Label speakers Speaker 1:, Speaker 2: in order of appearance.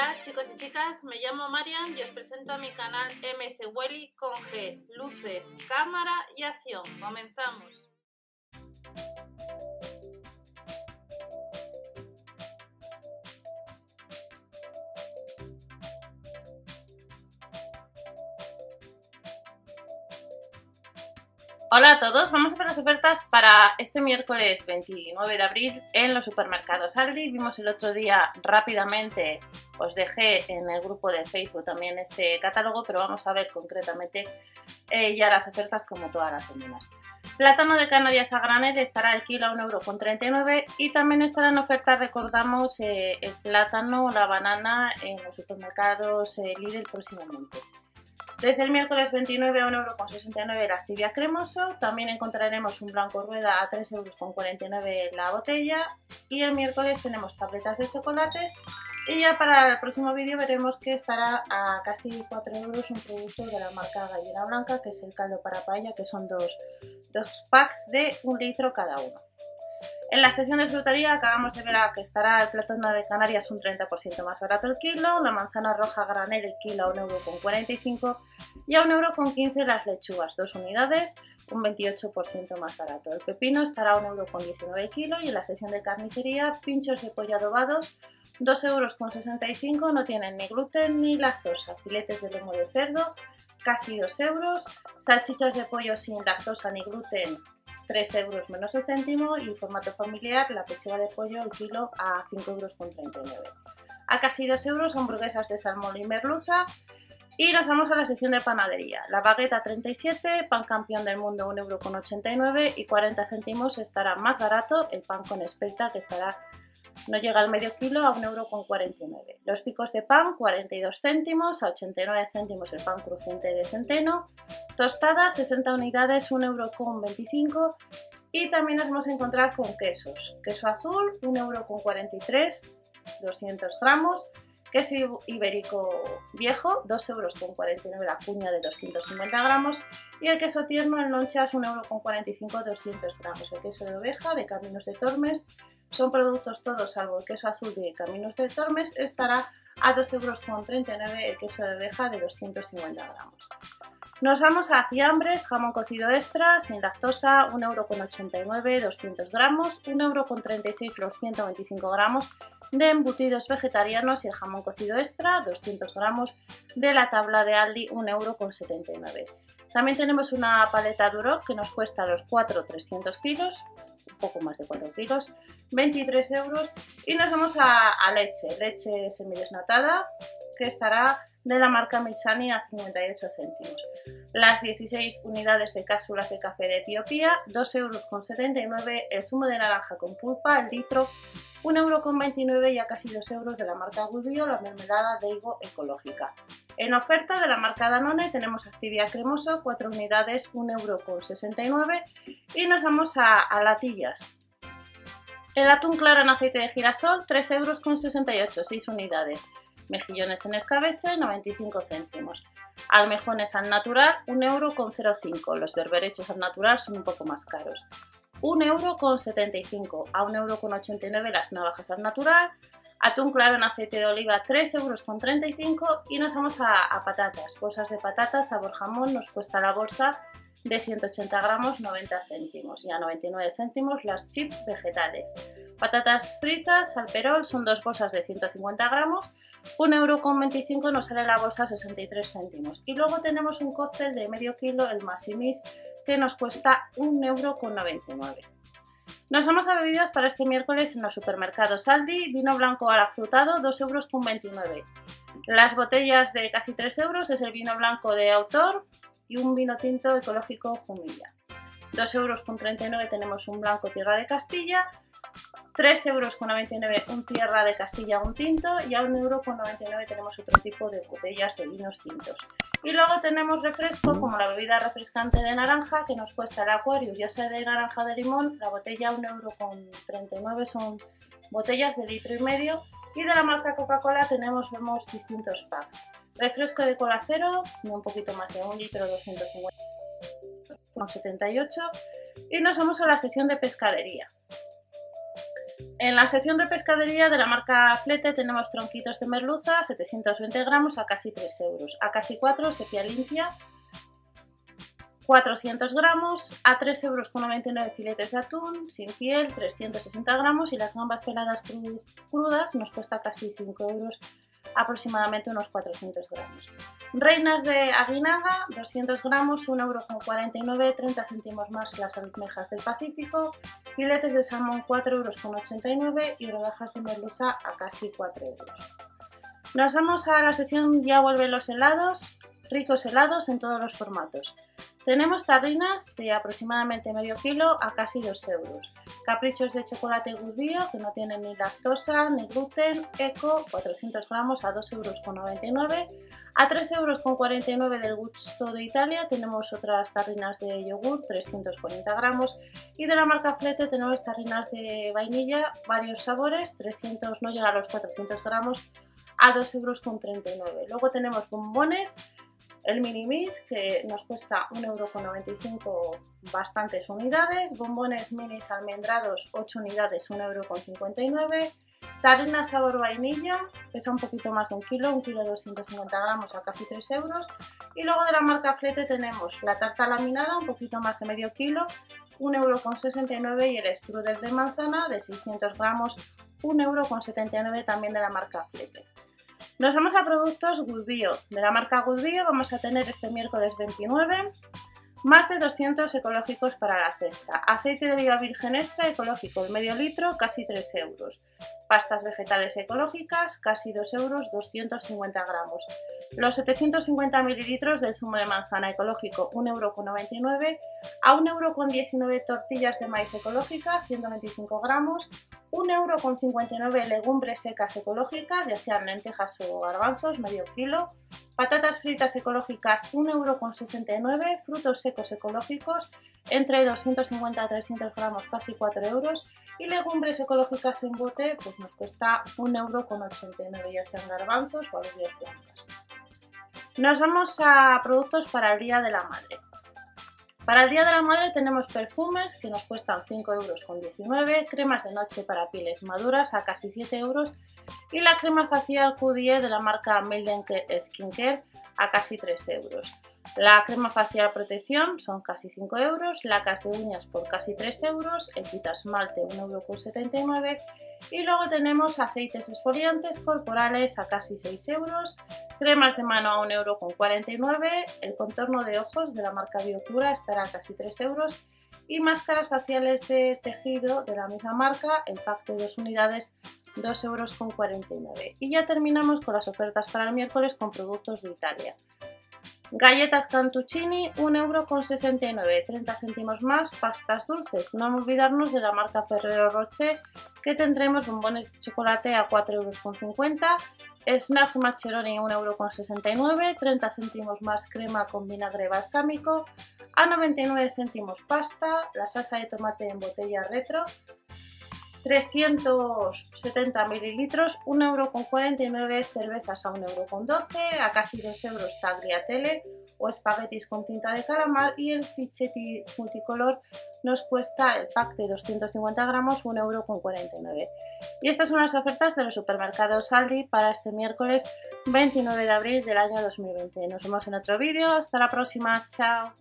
Speaker 1: Hola chicos y chicas, me llamo Marian y os presento a mi canal MS Welly con G, luces, cámara y acción. Comenzamos. Hola a todos, vamos a ver las ofertas para este miércoles 29 de abril en los supermercados Aldi. Vimos el otro día rápidamente, os dejé en el grupo de Facebook también este catálogo, pero vamos a ver concretamente eh, ya las ofertas como todas las semanas. Plátano de Canarias a granel estará al kilo a 1,39€ y también estará en oferta, recordamos, eh, el plátano, la banana en los supermercados eh, Lidl próximamente. Desde el miércoles 29 a 1,69€ la actividad cremoso. También encontraremos un blanco rueda a 3,49€ la botella. Y el miércoles tenemos tabletas de chocolates. Y ya para el próximo vídeo veremos que estará a casi 4 euros un producto de la marca Gallina Blanca, que es el caldo para paella, que son dos, dos packs de un litro cada uno. En la sección de frutería acabamos de ver que estará el plátano de Canarias un 30% más barato el kilo, la manzana roja granel el kilo a 1,45€ y a 1,15€ las lechugas, dos unidades, un 28% más barato. El pepino estará a 1,19€ el kilo y en la sección de carnicería pinchos de pollo adobados 2,65€, no tienen ni gluten ni lactosa, filetes de lomo de cerdo casi 2 euros, salchichas de pollo sin lactosa ni gluten 3 euros menos el céntimo y formato familiar la pechuga de pollo el kilo a 5 euros con 39. A casi 2 euros hamburguesas de salmón y merluza y nos vamos a la sección de panadería. La bagueta 37, pan campeón del mundo 1,89€ y 40 céntimos estará más barato el pan con espelta que estará no llega al medio kilo a 1,49€. Los picos de pan, 42 céntimos, a 89 céntimos el pan crujiente de centeno. Tostadas, 60 unidades, 1,25€. Y también nos vamos a encontrar con quesos. Queso azul, 1,43€, 200 gramos. Queso ibérico viejo, 2,49€ euros la cuña de 250 gramos. Y el queso tierno en lonchas, 1,45€, 200 gramos. El queso de oveja de Caminos de Tormes, son productos todos, salvo el queso azul de Caminos de Tormes, estará a 2,39€ el queso de oveja de 250 gramos. Nos vamos a fiambres, jamón cocido extra, sin lactosa, 1,89€, 200 gramos, 1,36€ los 125 gramos de embutidos vegetarianos y el jamón cocido extra, 200 gramos de la tabla de Aldi, 1,79€. También tenemos una paleta Duroc que nos cuesta los 4 300 kilos, un poco más de 4 kilos, 23 euros. Y nos vamos a, leche, leche semidesnatada, que estará de la marca Milsani a 58 céntimos. Las 16 unidades de cápsulas de café de Etiopía, 2,79 euros. El zumo de naranja con pulpa, el litro, 1,29 euro y a casi 2 euros de la marca Gubbio, la mermelada Deigo ecológica. En oferta de la marca Danone tenemos Activia Cremoso, 4 unidades, 1,69 euro y nos vamos a, latillas. El atún claro en aceite de girasol, 3,68 euros, 6 unidades. Mejillones en escabeche, 95 céntimos. Almejones al natural, 1,05 euro. Los berberechos al natural son un poco más caros. 1,75€ a 1,89€ las navajas al natural, atún claro en aceite de oliva 3,35€ y nos vamos a, patatas, bolsas de patatas, sabor jamón, nos cuesta la bolsa de 180 gramos 90 céntimos y a 99 céntimos las chips vegetales. Patatas fritas al perol son dos bolsas de 150 gramos, 1,25€ nos sale la bolsa 63 céntimos. Y luego tenemos un cóctel de medio kilo, el Massimis, que nos cuesta 1,99€. Nos vamos a para este miércoles en los supermercados Aldi, vino blanco al afrutado 2,29€. Las botellas de casi 3 euros es el vino blanco de autor y un vino tinto ecológico Jumilla. 2,39 euros tenemos un blanco Tierra de Castilla, 3,99 euros un Tierra de Castilla un tinto y a 1,99 euro tenemos otro tipo de botellas de vinos tintos. Y luego tenemos refresco como la bebida refrescante de naranja que nos cuesta el Aquarius, ya sea de naranja de limón, la botella 1,39€ son botellas de litro y medio y de la marca Coca-Cola tenemos vemos distintos packs. Refresco de cola cero, un poquito más de un litro, 250,78 y nos vamos a la sección de pescadería. En la sección de pescadería de la marca Flete tenemos tronquitos de merluza, 720 gramos a casi 3 euros. A casi 4 sepia limpia, 400 gramos. A 3 euros con 99 filetes de atún, sin piel, 360 gramos. Y las gambas peladas crudas nos cuesta casi 5 euros aproximadamente unos 400 gramos. Reinas de aguinaga, 200 gramos, 1,49 euros, 30 céntimos más las almejas del Pacífico, filetes de salmón 4,89 euros y rodajas de merluza a casi 4 euros. Nos vamos a la sección Ya vuelven los helados, ricos helados en todos los formatos. Tenemos tarrinas de aproximadamente medio kilo a casi 2 euros. Caprichos de chocolate Gubbio que no tienen ni lactosa ni gluten, eco, 400 gramos a 2,99 euros. A 3,49 euros del gusto de Italia tenemos otras tarrinas de yogur, 340 gramos. Y de la marca Flete tenemos tarrinas de vainilla, varios sabores, 300, no llega a los 400 gramos, a 2,39 euros. Luego tenemos bombones el mini mix que nos cuesta 1,95€ bastantes unidades, bombones minis almendrados 8 unidades 1,59€, tarrina sabor vainilla, pesa un poquito más de un kilo, un kilo 250 gramos a casi 3 euros. Y luego de la marca Flete tenemos la tarta laminada, un poquito más de medio kilo, 1,69€ y el strudel de manzana de 600 gramos, 1,79€ también de la marca Flete. Nos vamos a productos Goodbio. De la marca Goodbio vamos a tener este miércoles 29 más de 200 ecológicos para la cesta. Aceite de oliva virgen extra ecológico, medio litro, casi 3 euros. Pastas vegetales ecológicas, casi 2 euros, 250 gramos. Los 750 mililitros del zumo de manzana ecológico, 1,99 euro. A 1,19 euro tortillas de maíz ecológica, 125 gramos. 1,59 euro legumbres secas ecológicas, ya sean lentejas o garbanzos, medio kilo. Patatas fritas ecológicas 1,69€, frutos secos ecológicos entre 250 a 300 gramos, casi 4 euros. Y legumbres ecológicas en bote, pues nos cuesta 1,89€, ya sean garbanzos o alubias blancas. Nos vamos a productos para el Día de la Madre. Para el Día de la Madre tenemos perfumes que nos cuestan 5,19 euros, cremas de noche para pieles maduras a casi 7 euros y la crema facial Q10 de la marca Melden Skincare a casi 3 euros. La crema facial protección son casi 5 euros, lacas de uñas por casi 3 euros, equita esmalte 1,79 euro y luego tenemos aceites esfoliantes corporales a casi 6 euros, cremas de mano a 1,49 euro, el contorno de ojos de la marca Biocura estará a casi 3 euros y máscaras faciales de tejido de la misma marca, el pack de dos unidades 2,49 euros. Y ya terminamos con las ofertas para el miércoles con productos de Italia. Galletas Cantuccini, 1,69€, 30 céntimos más, pastas dulces. No olvidarnos de la marca Ferrero Rocher, que tendremos bombones de chocolate a 4,50€, snacks Macheroni 1,69€, 30 céntimos más crema con vinagre balsámico, a 99 céntimos pasta, la salsa de tomate en botella retro, 370 mililitros, 1,49€ cervezas a 1,12€, a casi 2 euros tagliatelle o espaguetis con tinta de calamar y el fichetti multicolor nos cuesta el pack de 250 gramos 1,49€. Y estas son las ofertas de los supermercados Aldi para este miércoles 29 de abril del año 2020. Nos vemos en otro vídeo, hasta la próxima, chao.